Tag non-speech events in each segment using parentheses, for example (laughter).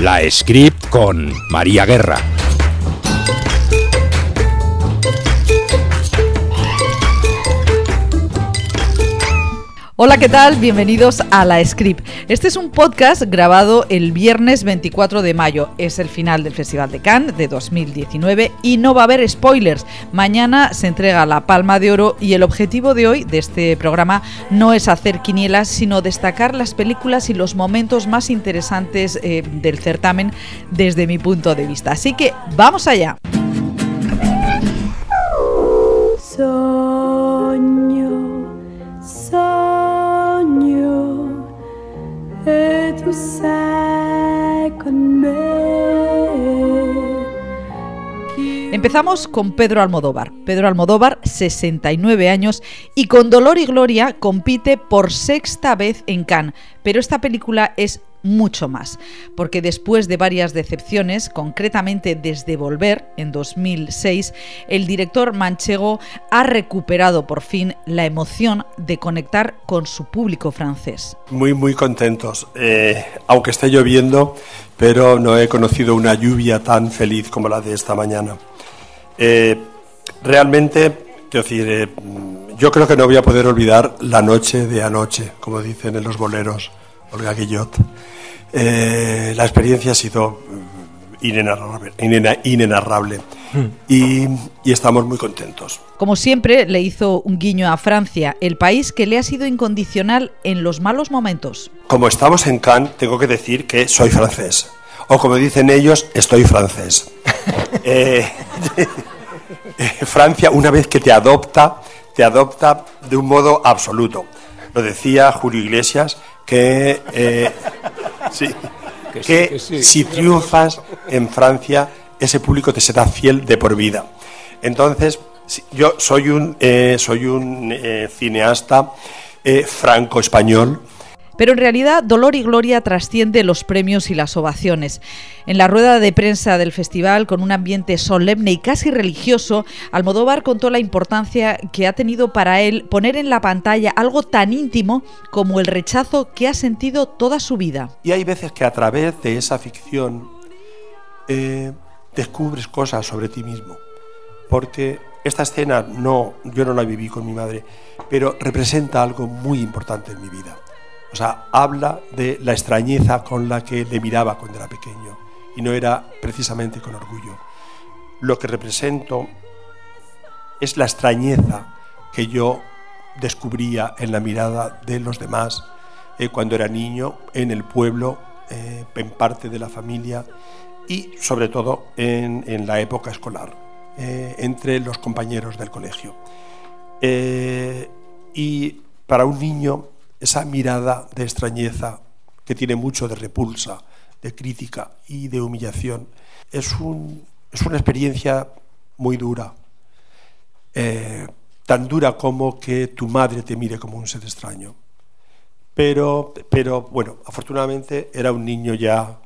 La Script con María Guerra. Hola, ¿qué tal? Bienvenidos a La Script. Este es un podcast grabado el viernes 24 de mayo. Es el final del Festival de Cannes de 2019 y no va a haber spoilers. Mañana se entrega la Palma de Oro y el objetivo de hoy, de este programa, no es hacer quinielas, sino destacar las películas y los momentos más interesantes eh, del certamen desde mi punto de vista. Así que vamos allá. Empezamos con Pedro Almodóvar. Pedro Almodóvar, 69 años, y con Dolor y Gloria compite por sexta vez en Cannes. Pero esta película es mucho más, porque después de varias decepciones, concretamente desde Volver en 2006, el director manchego ha recuperado por fin la emoción de conectar con su público francés. Muy, muy contentos, eh, aunque esté lloviendo, pero no he conocido una lluvia tan feliz como la de esta mañana. Eh, realmente, quiero decir, eh, yo creo que no voy a poder olvidar la noche de anoche, como dicen en los boleros Olga Guillot. Eh, la experiencia ha sido mm, inenarrable, hmm. y, y, estamos muy contentos. Como siempre, le hizo un guiño a Francia, el país que le ha sido incondicional en los malos momentos. Como estamos en Cannes, tengo que decir que soy francés. O como dicen ellos, estoy francés. (laughs) eh, Francia, una vez que te adopta, te adopta de un modo absoluto. Lo decía Julio Iglesias, que, eh, que, si triunfas en Francia, ese público te será fiel de por vida. Entonces, yo soy un, eh, soy un eh, cineasta franco-español, pero en realidad Dolor y Gloria trasciende los premios y las ovaciones. En la rueda de prensa del festival, con un ambiente solemne y casi religioso, Almodóvar contó la importancia que ha tenido para él poner en la pantalla algo tan íntimo como el rechazo que ha sentido toda su vida. Y hay veces que a través de esa ficción eh, descubres cosas sobre ti mismo. Porque esta escena no, yo no la viví con mi madre, pero representa algo muy importante en mi vida. O sea, habla de la extrañeza con la que le miraba cuando era pequeño y no era precisamente con orgullo. Lo que represento es la extrañeza que yo descubría en la mirada de los demás eh, cuando era niño, en el pueblo, eh, en parte de la familia y sobre todo en, la época escolar, eh, entre los compañeros del colegio. y para un niño esa mirada de extrañeza que tiene mucho de repulsa, de crítica y de humillación, es, es una experiencia muy dura. Eh, tan dura como que tu madre te mire como un ser extraño. Pero, pero bueno, afortunadamente era un niño ya,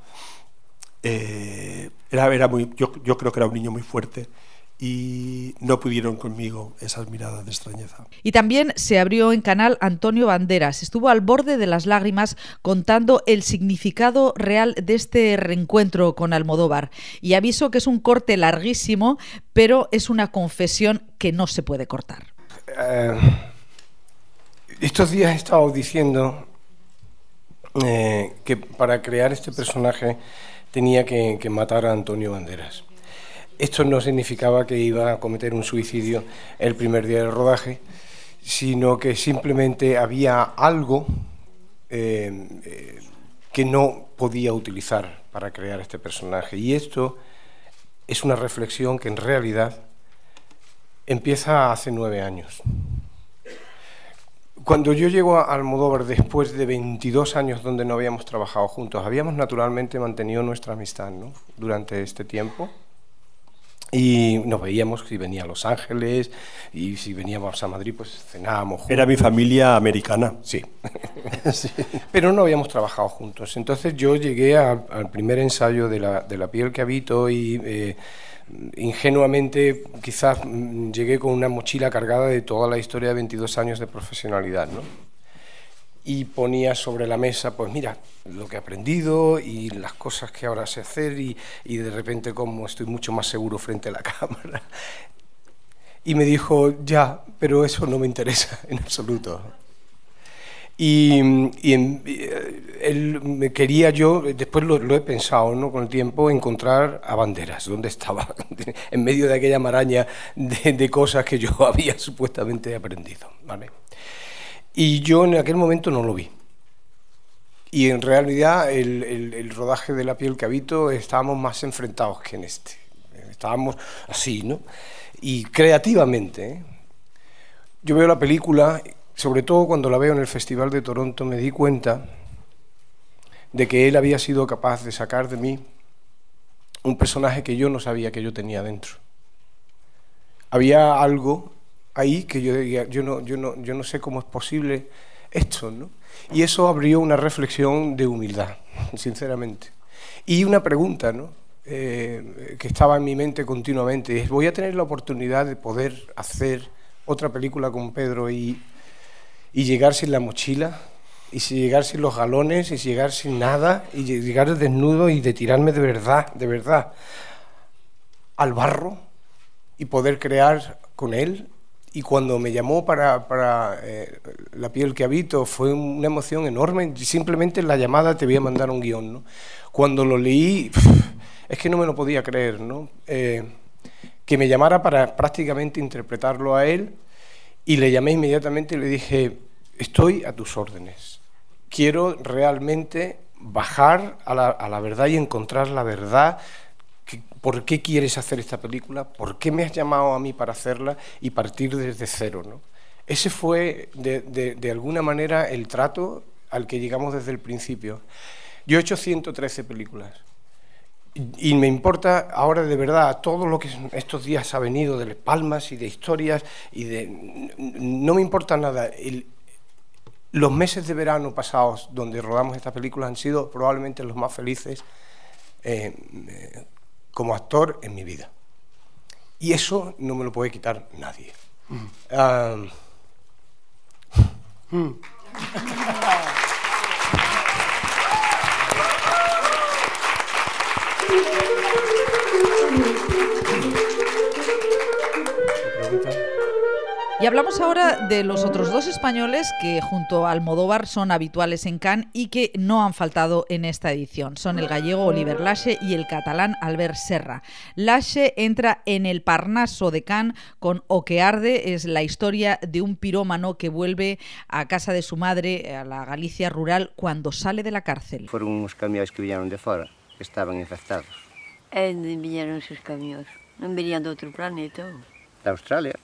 eh, era, era yo creo que era un niño muy fuerte y no pudieron conmigo esas miradas de extrañeza. Y también se abrió en canal Antonio Banderas. Estuvo al borde de las lágrimas contando el significado real de este reencuentro con Almodóvar. Y aviso que es un corte larguísimo, pero es una confesión que no se puede cortar. Eh, estos días he estado diciendo eh, que para crear este personaje tenía que matar a Antonio Banderas. Esto no significaba que iba a cometer un suicidio el primer día del rodaje, sino que simplemente había algo eh, eh, que no podía utilizar para crear este personaje. Y esto es una reflexión que en realidad empieza hace nueve años. Cuando yo llego a Almodóvar después de 22 años donde no habíamos trabajado juntos, habíamos naturalmente mantenido nuestra amistad durante este tiempo. Y nos veíamos si venía a Los Ángeles y si veníamos a Madrid, pues cenábamos juntos. Era mi familia americana. Sí. (laughs) Pero no habíamos trabajado juntos. Entonces yo llegué al primer ensayo de la, de la, piel que habito y eh, ingenuamente quizás mm, llegué con una mochila cargada de toda la historia de 22 años de profesionalidad. ¿no? Y ponía sobre la mesa, pues mira, lo que he aprendido y las cosas que ahora sé hacer y, y de repente como estoy mucho más seguro frente a la (laughs) cámara. Y me dijo, ya, pero eso no me interesa (laughs) en absoluto. Y, eh, él me quería yo, después lo, he pensado ¿no? con el tiempo, encontrar a Banderas, donde estaba, (laughs) en medio de aquella maraña de, de, cosas que yo había supuestamente aprendido. ¿vale? Y yo en aquel momento no lo vi. Y en realidad el, el, rodaje de la piel que habito estábamos más enfrentados que en este. Estábamos así, ¿no? Y creativamente. ¿eh? Yo veo la película sobre todo cuando la veo en el Festival de Toronto, me di cuenta de que él había sido capaz de sacar de mí un personaje que yo no sabía que yo tenía dentro. Había algo ahí que yo yo no, yo no, yo no sé cómo es posible esto, ¿no? Y eso abrió una reflexión de humildad, (laughs) sinceramente. Y una pregunta, ¿no? Eh, que estaba en mi mente continuamente, es, ¿voy a tener la oportunidad de poder hacer otra película con Pedro y y llegar sin la mochila, y si llegar sin los galones, y llegar sin nada, y llegar desnudo y de tirarme de verdad, de verdad, al barro y poder crear con él. Y cuando me llamó para, para eh, La piel que habito fue una emoción enorme. Simplemente en la llamada te voy a mandar un guion. ¿no? Cuando lo leí, es que no me lo podía creer. ¿no? Eh, que me llamara para prácticamente interpretarlo a él y le llamé inmediatamente y le dije, estoy a tus órdenes. Quiero realmente bajar a la, verdad y encontrar la verdad. ¿Por qué quieres hacer esta película? ¿Por qué me has llamado a mí para hacerla? Y partir desde cero. ¿no? Ese fue, de, alguna manera, el trato al que llegamos desde el principio. Yo he hecho 113 películas. Y me importa ahora de verdad todo lo que estos días ha venido de palmas y de historias y de no me importa nada. los meses de verano pasados donde rodamos esta película han sido probablemente los más felices eh, como actor en mi vida. Y eso no me lo puede quitar nadie. Mm. Y hablamos ahora de los otros dos españoles que junto a Almodóvar son habituales en Cannes y que no han faltado en esta edición. Son el gallego Oliver Lache y el catalán Albert Serra. Lache entra en el Parnaso de Cannes con O que arde, es la historia de un pirómano que vuelve a casa de su madre, a la Galicia rural, cuando sale de la cárcel. Fueron unos camiones que vinieron de fuera, que estaban infectados. ¿Dónde vinieron esos camiones? ¿No venían de otro planeta? De Australia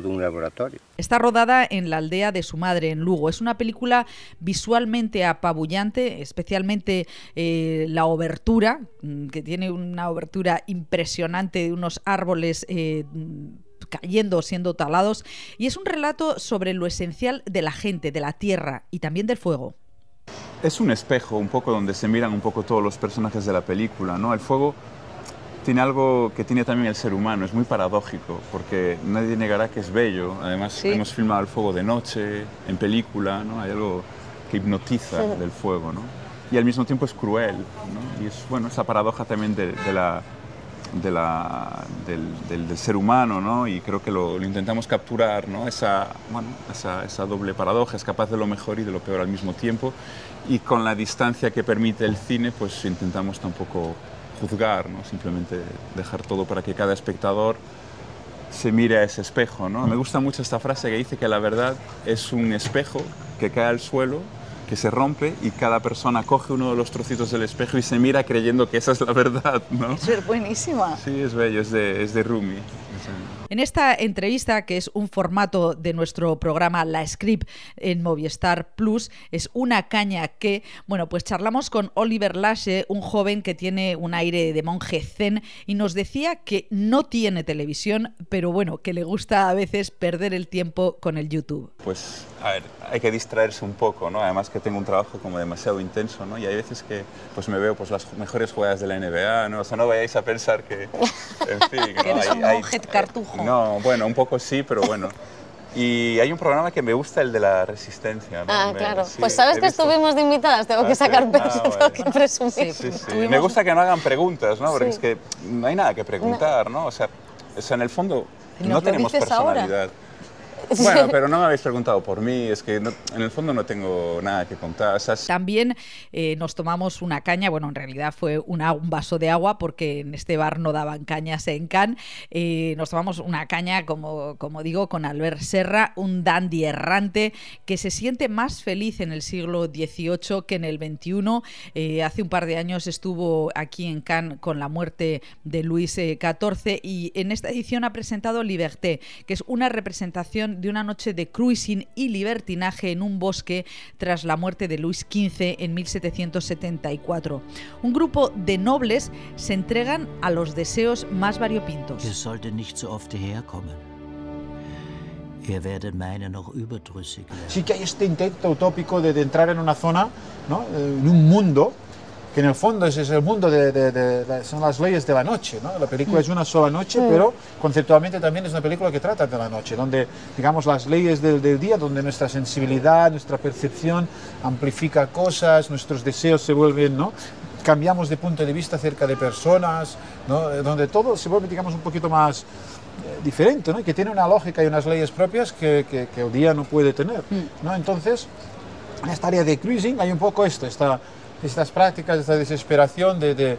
de un laboratorio. Está rodada en la aldea de su madre, en Lugo. Es una película visualmente apabullante, especialmente eh, la obertura, mm, que tiene una obertura impresionante de unos árboles. Eh, cayendo, siendo talados, y es un relato sobre lo esencial de la gente, de la tierra y también del fuego. Es un espejo un poco donde se miran un poco todos los personajes de la película, ¿no? El fuego tiene algo que tiene también el ser humano, es muy paradójico, porque nadie negará que es bello. Además, hemos filmado el fuego de noche, en película, ¿no? Hay algo que hipnotiza del fuego, ¿no? Y al mismo tiempo es cruel, ¿no? Y es, bueno, esa paradoja también de, la, de la, del, del, ser humano, ¿no? Y creo que lo, lo intentamos capturar, ¿no? Esa, bueno, esa, esa, doble paradoja, es capaz de lo mejor y de lo peor al mismo tiempo. Y con la distancia que permite el cine, pues intentamos tampoco juzgar, ¿no? simplemente dejar todo para que cada espectador se mire a ese espejo. ¿no? Me gusta mucho esta frase que dice que la verdad es un espejo que cae al suelo, que se rompe y cada persona coge uno de los trocitos del espejo y se mira creyendo que esa es la verdad. ¿no? Es buenísima. Sí, es bello, es de, es de Rumi. En esta entrevista, que es un formato de nuestro programa La Script en Movistar Plus, es una caña que, bueno, pues charlamos con Oliver Lashe, un joven que tiene un aire de monje zen, y nos decía que no tiene televisión, pero bueno, que le gusta a veces perder el tiempo con el YouTube. Pues, a ver, hay que distraerse un poco, ¿no? Además que tengo un trabajo como demasiado intenso, ¿no? Y hay veces que pues me veo pues las mejores jugadas de la NBA, ¿no? O sea, no vayáis a pensar que, en fin, ¿no? (laughs) eres un monje cartujo. No, bueno, un poco sí, pero bueno. Y hay un programa que me gusta, el de la resistencia. ¿no? Ah, Me- claro. sí, pues sabes que visto- estuvimos de invitadas, tengo Ah, que sí. sacar Ah, peso, tengo vale. que presumir. Sí, sí. Tuvimos- Me gusta que no hagan preguntas, ¿no? Porque Sí. es que no hay nada que preguntar, ¿no? O sea, o sea en el fondo ¿Y nos no tenemos ahora? (laughs) Bueno, pero no me habéis preguntado por mí, es que no- en el fondo no tengo nada que contar. O sea, También eh, nos tomamos una caña, bueno, en realidad fue una- un vaso de agua porque en este bar no daban cañas en Cannes. Eh, nos tomamos una caña, como, como digo, con Albert Serra, un dandy errante que se siente más feliz en el siglo XVIII que en el XXI. Eh, hace un par de años estuvo aquí en Cannes con la muerte de Luis eh, XIV y en esta edición ha presentado Liberté, que es una representación de una noche de cruising y libertinaje en un bosque tras la muerte de Luis XV en 1774. Un grupo de nobles se entregan a los deseos más variopintos. Ihr solltet nicht so oft hierher kommen. Ihr werdet meinen noch überdrüssig werden. Sí que hay este intento utópico de, de entrar en una zona, ¿no? Eh, en un mundo, que en el fondo es, es el mundo de, de- de- de- son las leyes de la noche. ¿no? La película es una sola noche, pero conceptualmente también es una película que trata de la noche, donde, digamos, las leyes del, del día, donde nuestra sensibilidad, nuestra percepción amplifica cosas, nuestros deseos se vuelven, ¿no? cambiamos de punto de vista acerca de personas, ¿no? Donde todo se vuelve, digamos, un poquito más eh, diferente, ¿no? y que tiene una lógica y unas leyes propias que, que- que el día no puede tener. ¿no? Entonces, en esta área de cruising hay un poco esto, esta, estas prácticas, esta desesperación de, de-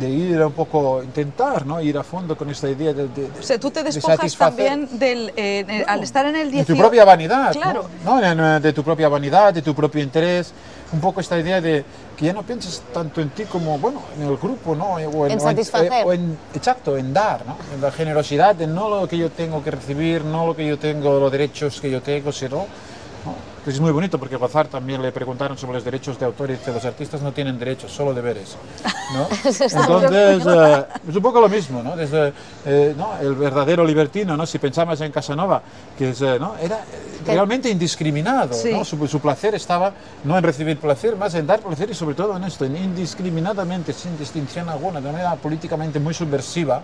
de ir a un poco, intentar ¿no? ir a fondo con esta idea de... de- O sea, tú te de despojas satisfacer- también del, eh, eh, al estar en el de 18. tu propia vanidad, ¿no? Claro. ¿no? En- en- De tu propia vanidad, de tu propio interés, un poco esta idea de que ya no pienses tanto en ti como, bueno, en el grupo, ¿no? O En o satisfacer. o en- exacto, en dar, ¿no? En la generosidad, en no lo que yo tengo que recibir, no lo que yo tengo, los derechos que yo tengo, sino... ¿no? Pues es muy bonito porque a Bazar también le preguntaron sobre los derechos de autor y dice, los artistas no tienen derechos, solo deberes. ¿no? (laughs) Entonces, eh, es un poco lo mismo, ¿no? Desde eh, ¿no? el verdadero libertino, ¿no? Si pensamos en Casanova, que es, eh, ¿no? era eh, realmente indiscriminado, Sí. ¿no? Su, su placer estaba no en recibir placer, más en dar placer y sobre todo en esto, en indiscriminadamente, sin distinción alguna, de manera políticamente muy subversiva.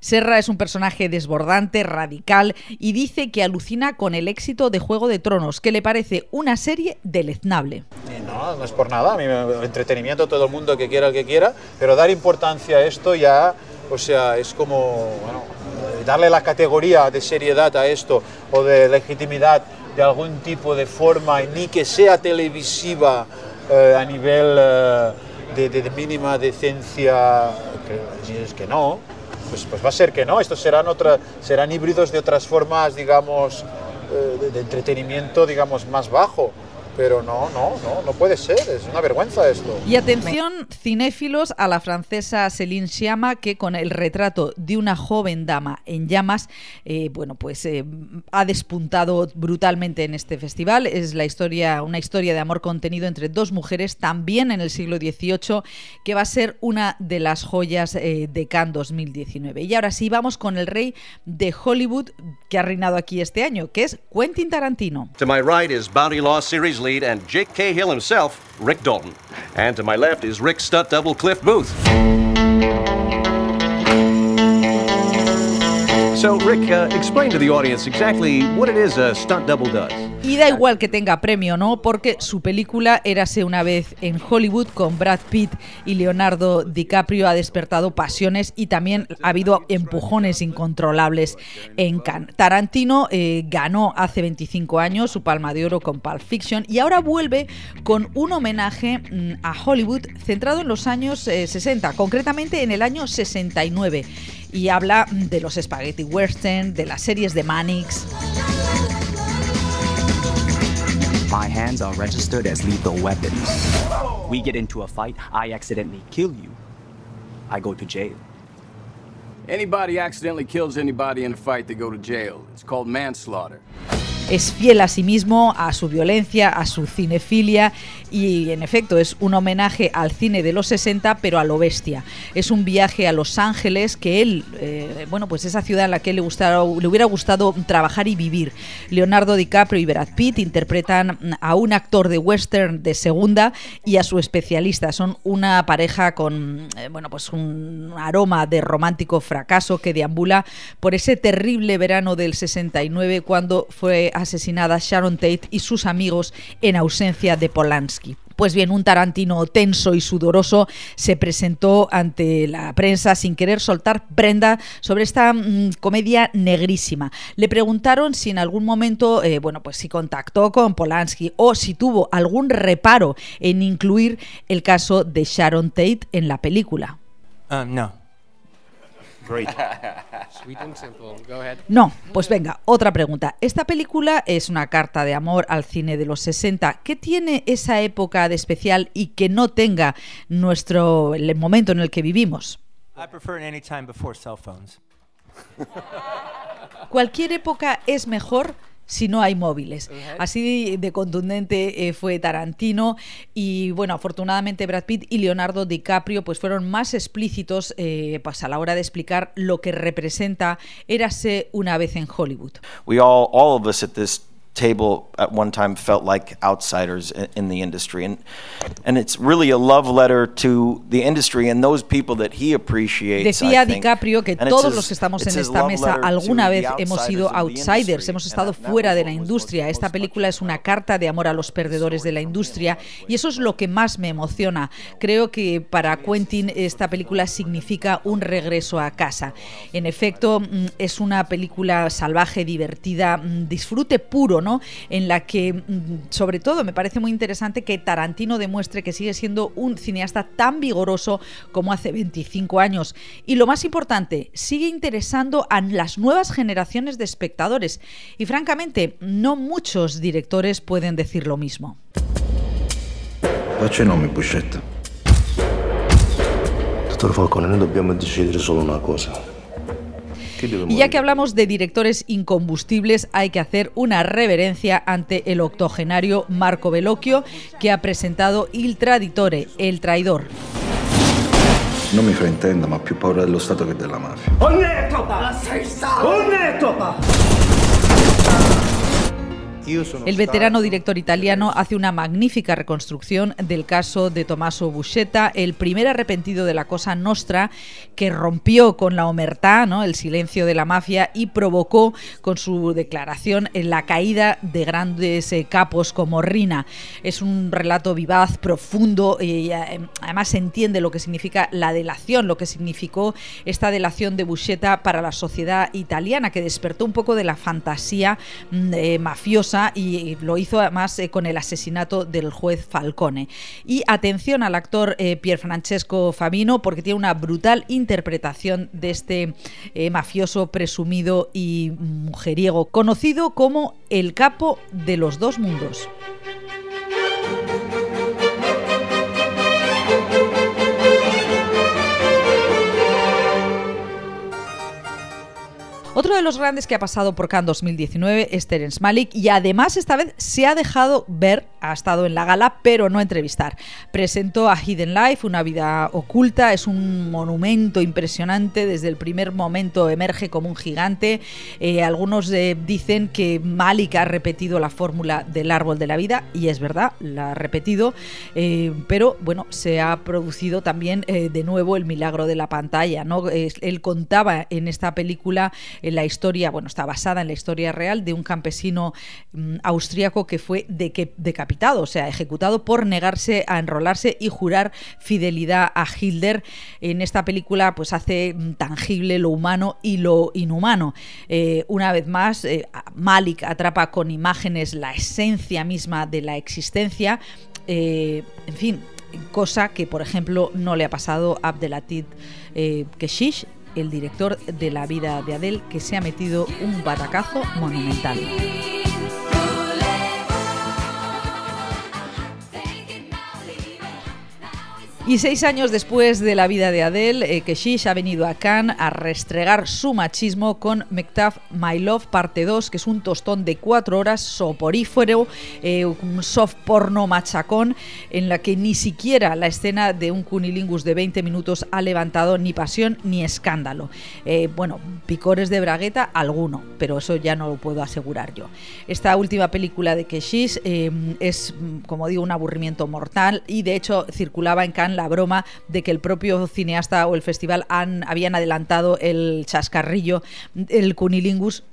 Serra es un personaje desbordante, radical y dice que alucina con el éxito de Juego de Tronos, que le parece una serie deleznable. Y no, no es por nada, a mí entretenimiento todo el mundo que quiera el que quiera, pero dar importancia a esto ya, o sea, es como bueno, eh, darle la categoría de seriedad a esto o de legitimidad de algún tipo de forma, ni que sea televisiva eh, a nivel eh, de, de- de mínima decencia, que, es que no, pues, pues va a ser que no, estos serán, otra, serán híbridos de otras formas, digamos, eh, de, de entretenimiento, digamos, más bajo. Pero no, no, no, no puede ser, es una vergüenza esto. Y atención, cinéfilos, a la francesa Céline Sciamma, que con el retrato de una joven dama en llamas, eh, bueno, pues eh, ha despuntado brutalmente en este festival. Es la historia, una historia de amor contenido entre dos mujeres, también en el siglo XVIII, que va a ser una de las joyas eh, de Cannes 2019. Y ahora sí, vamos con el rey de Hollywood que ha reinado aquí este año, que es Quentin Tarantino. To my right is Bounty Law series lead and Jake Cahill himself, Rick Dalton. And to my left is Rick stunt double Cliff Booth. So, Rick, uh, explain to the audience exactly what it is a stunt double does. Y da igual que tenga premio no, porque su película Érase una vez en Hollywood con Brad Pitt y Leonardo DiCaprio ha despertado pasiones y también ha habido empujones incontrolables en Cannes. Tarantino eh, ganó hace 25 años su Palma de Oro con Pulp Fiction y ahora vuelve con un homenaje mm, a Hollywood centrado en los años eh, 60, concretamente en el año 69. Y habla de los spaghetti western, de las series de Mannix. My hands are registered as lethal weapons. We get into a fight, I accidentally kill you. I go to jail. Anybody accidentally kills anybody in a fight, they go to jail. It's called manslaughter. es fiel a sí mismo, a su violencia, a su cinefilia y en efecto es un homenaje al cine de los 60 pero a lo bestia. Es un viaje a Los Ángeles que él, eh, bueno pues esa ciudad en la que le, gustara, le hubiera gustado trabajar y vivir. Leonardo DiCaprio y Brad Pitt interpretan a un actor de western de segunda y a su especialista. Son una pareja con eh, bueno pues un aroma de romántico fracaso que deambula por ese terrible verano del 69 cuando fue asesinada Sharon Tate y sus amigos en ausencia de Polanski. Pues bien, un Tarantino tenso y sudoroso se presentó ante la prensa sin querer soltar prenda sobre esta mm, comedia negrísima. Le preguntaron si en algún momento, eh, bueno, pues si contactó con Polanski o si tuvo algún reparo en incluir el caso de Sharon Tate en la película. Um, no. (laughs) No, pues venga, otra pregunta. Esta película es una carta de amor al cine de los 60. ¿Qué tiene esa época de especial y que no tenga nuestro el momento en el que vivimos? Cualquier época es mejor si no hay móviles. Así de contundente eh, fue Tarantino y bueno, afortunadamente Brad Pitt y Leonardo DiCaprio pues fueron más explícitos eh, pues a la hora de explicar lo que representa Érase una vez en Hollywood. We all, all of us at this table at one time felt like outsiders in, the industry. And, and it's really a love letter to the industry and those people that he appreciates. Decía DiCaprio que todos los que estamos en esta mesa alguna vez hemos sido outsiders, hemos estado fuera de la industria. Esta película es una carta de amor a los perdedores de la industria y eso es lo que más me emociona. Creo que para Quentin esta película significa un regreso a casa. En efecto, mm, es una película salvaje, divertida, mm, disfrute puro, en la que, mm, sobre todo, me parece muy interesante que Tarantino demuestre que sigue siendo un cineasta tan vigoroso como hace 25 años. Y lo más importante, sigue interesando a las nuevas generaciones de espectadores. Y francamente, no muchos directores pueden decir lo mismo. Dottor Falcone, noi dobbiamo decidere solo una cosa. Y ya que hablamos de directores incombustibles, hay que hacer una reverencia ante el octogenario Marco Bellocchio, que ha presentado Il Traditore, El Traidor. No me fraintenda, ma più paura dello Stato che della mafia. El veterano director italiano hace una magnífica reconstrucción del caso de Tommaso Buscetta, el primer arrepentido de la Cosa Nostra que rompió con la omertá, ¿no? el silencio de la mafia, y provocó con su declaración la caída de grandes eh, capos como Rina. Es un relato vivaz, profundo, y eh, además se entiende lo que significa la delación, lo que significó esta delación de Buscetta para la sociedad italiana, que despertó un poco de la fantasía mm, eh, mafiosa y lo hizo además eh, con el asesinato del juez Falcone. Y atención al actor eh, Pier Francesco porque tiene una brutal interpretación de este eh, mafioso presumido y mujeriego, conocido como el capo de los dos mundos. Otro de los grandes que ha pasado por Cannes 2019 es Terence Malik y además esta vez se ha dejado ver, ha estado en la gala, pero no entrevistar. Presentó a Hidden Life, una vida oculta, es un monumento impresionante, desde el primer momento emerge como un gigante. Eh, algunos eh, dicen que Malik ha repetido la fórmula del árbol de la vida y es verdad, la ha repetido, eh, pero bueno, se ha producido también de nuevo el milagro de la pantalla. ¿no? él contaba en esta película la historia, bueno, está basada en la historia real de un campesino mm, austríaco que fue decapitado, o sea, ejecutado por negarse a enrolarse y jurar fidelidad a Hitler. En esta película, pues hace tangible lo humano y lo inhumano. Eh, una vez más, eh, Malik atrapa con imágenes la esencia misma de la existencia. Eh, en fin, cosa que, por ejemplo, no le ha pasado a Abdelatif Keshish, el director de La vida de Adele, que se ha metido un batacazo monumental. Y seis años después de la vida de Adele, eh, Keshish ha venido a Cannes a restregar su machismo con Mactaff My Love Parte 2, que es un tostón de cuatro horas soporífero, eh, un soft porno machacón, en la que ni siquiera la escena de un cunilingus de 20 minutos ha levantado ni pasión ni escándalo. Eh, bueno, picores de bragueta, alguno, pero eso ya no lo puedo asegurar yo. Esta última película de Keshish es, como digo, un aburrimiento mortal y de hecho circulaba en Cannes la broma de que el propio cineasta o el festival han, habían adelantado el chascarrillo, el cunilingus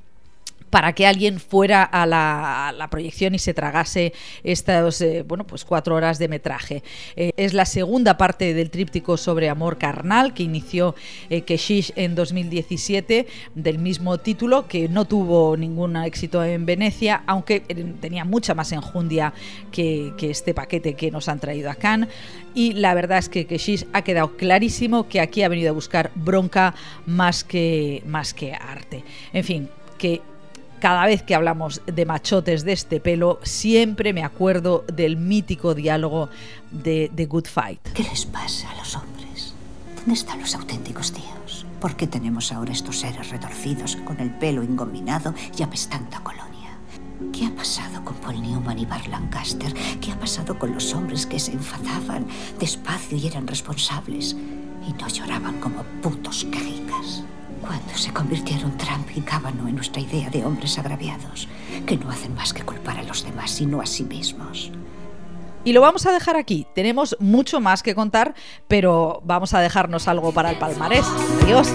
para que alguien fuera a la, proyección y se tragase estas eh, bueno, pues cuatro horas de metraje. Eh, es la segunda parte del tríptico sobre amor carnal que inició eh, Keshish en 2017 del mismo título que no tuvo ningún éxito en Venecia, aunque tenía mucha más enjundia que, este paquete que nos han traído a Cannes. Y la verdad es que Keshish ha quedado clarísimo que aquí ha venido a buscar bronca más que, más que arte. En fin, que cada vez que hablamos de machotes de este pelo, siempre me acuerdo del mítico diálogo de The Good Fight. ¿Qué les pasa a los hombres? ¿Dónde están los auténticos tíos? ¿Por qué tenemos ahora estos seres retorcidos con el pelo engominado y apestando a colonia? ¿Qué ha pasado con Paul Newman y Bar Lancaster? ¿Qué ha pasado con los hombres que se enfadaban despacio y eran responsables y no lloraban como putos quejicas? Cuando se convirtieron Trump y Kavanaugh en nuestra idea de hombres agraviados, que no hacen más que culpar a los demás, sino a sí mismos. Y lo vamos a dejar aquí. Tenemos mucho más que contar, pero vamos a dejarnos algo para el palmarés. Adiós.